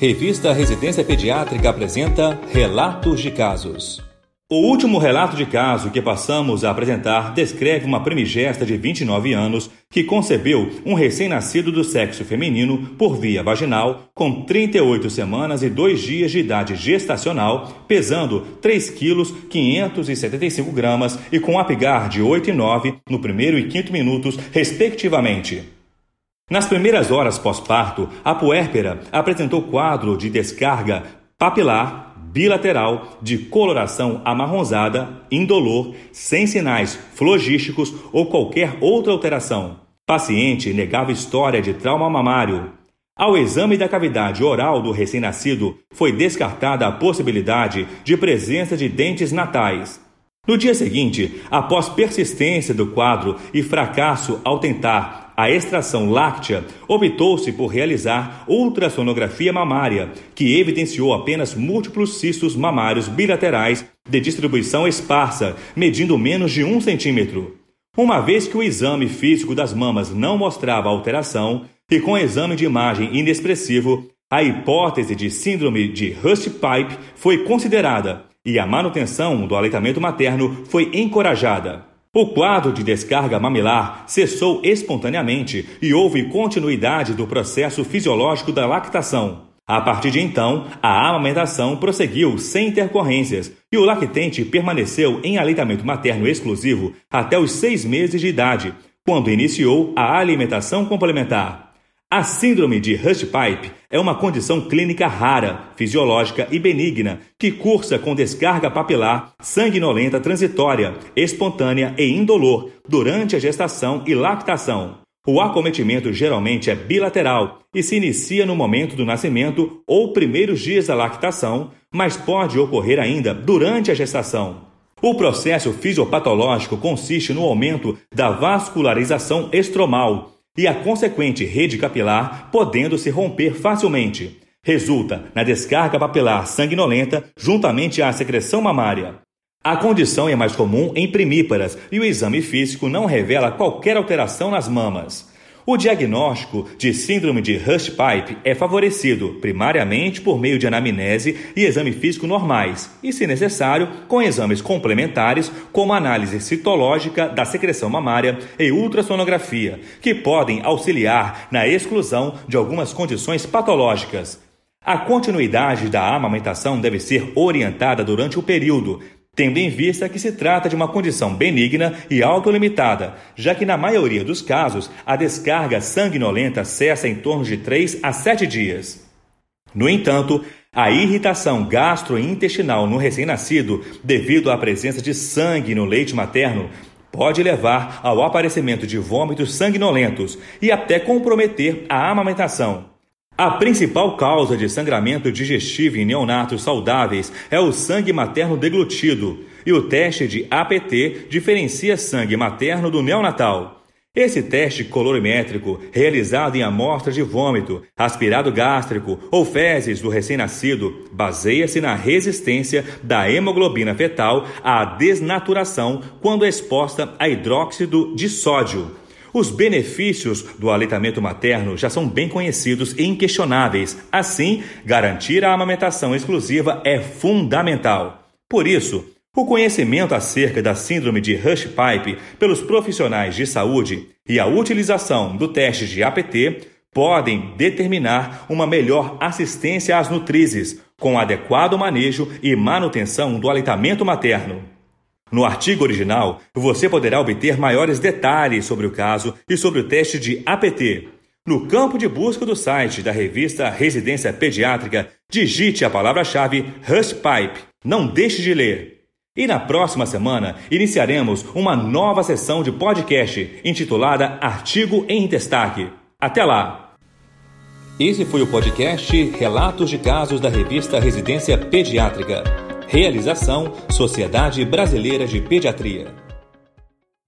Revista Residência Pediátrica apresenta Relatos de Casos. O último relato de caso que passamos a apresentar descreve uma primigesta de 29 anos que concebeu um recém-nascido do sexo feminino por via vaginal, com 38 semanas e 2 dias de idade gestacional, pesando 3 quilos 575 gramas e com apigar de 8 e 9 no primeiro e quinto minutos, respectivamente. Nas primeiras horas pós-parto, a puérpera apresentou quadro de descarga papilar bilateral de coloração amarronzada, indolor, sem sinais flogísticos ou qualquer outra alteração. Paciente negava história de trauma mamário. Ao exame da cavidade oral do recém-nascido, foi descartada a possibilidade de presença de dentes natais. No dia seguinte, após persistência do quadro e fracasso ao tentar a extração láctea, optou-se por realizar ultrassonografia mamária, que evidenciou apenas múltiplos cistos mamários bilaterais de distribuição esparsa, medindo menos de um centímetro. Uma vez que o exame físico das mamas não mostrava alteração, e com exame de imagem inexpressivo, a hipótese de síndrome de Hurst-Pipe foi considerada e a manutenção do aleitamento materno foi encorajada. O quadro de descarga mamilar cessou espontaneamente e houve continuidade do processo fisiológico da lactação. A partir de então, a amamentação prosseguiu sem intercorrências e o lactente permaneceu em aleitamento materno exclusivo até os seis meses de idade, quando iniciou a alimentação complementar. A síndrome de Hurst-Pipe é uma condição clínica rara, fisiológica e benigna que cursa com descarga papilar sanguinolenta transitória, espontânea e indolor durante a gestação e lactação. O acometimento geralmente é bilateral e se inicia no momento do nascimento ou primeiros dias da lactação, mas pode ocorrer ainda durante a gestação. O processo fisiopatológico consiste no aumento da vascularização estromal, e a consequente rede capilar podendo se romper facilmente. Resulta na descarga papilar sanguinolenta juntamente à secreção mamária. A condição é mais comum em primíparas e o exame físico não revela qualquer alteração nas mamas. O diagnóstico de síndrome de Hurst-Pipe é favorecido primariamente por meio de anamnese e exame físico normais, e, se necessário, com exames complementares como análise citológica da secreção mamária e ultrassonografia, que podem auxiliar na exclusão de algumas condições patológicas. A continuidade da amamentação deve ser orientada durante o período, tendo em vista que se trata de uma condição benigna e autolimitada, já que na maioria dos casos a descarga sanguinolenta cessa em torno de 3 a 7 dias. No entanto, a irritação gastrointestinal no recém-nascido, devido à presença de sangue no leite materno, pode levar ao aparecimento de vômitos sanguinolentos e até comprometer a amamentação. A principal causa de sangramento digestivo em neonatos saudáveis é o sangue materno deglutido, e o teste de APT diferencia sangue materno do neonatal. Esse teste colorimétrico, realizado em amostra de vômito, aspirado gástrico ou fezes do recém-nascido, baseia-se na resistência da hemoglobina fetal à desnaturação quando exposta a hidróxido de sódio. Os benefícios do aleitamento materno já são bem conhecidos e inquestionáveis. Assim, garantir a amamentação exclusiva é fundamental. Por isso, o conhecimento acerca da síndrome de Hush-Pipe pelos profissionais de saúde e a utilização do teste de APT podem determinar uma melhor assistência às nutrizes, com adequado manejo e manutenção do aleitamento materno. No artigo original, você poderá obter maiores detalhes sobre o caso e sobre o teste de APT. No campo de busca do site da revista Residência Pediátrica, digite a palavra-chave Pipe. Não deixe de ler. E na próxima semana iniciaremos uma nova sessão de podcast intitulada Artigo em Destaque. Até lá! Esse foi o podcast Relatos de Casos da revista Residência Pediátrica. Realização Sociedade Brasileira de Pediatria.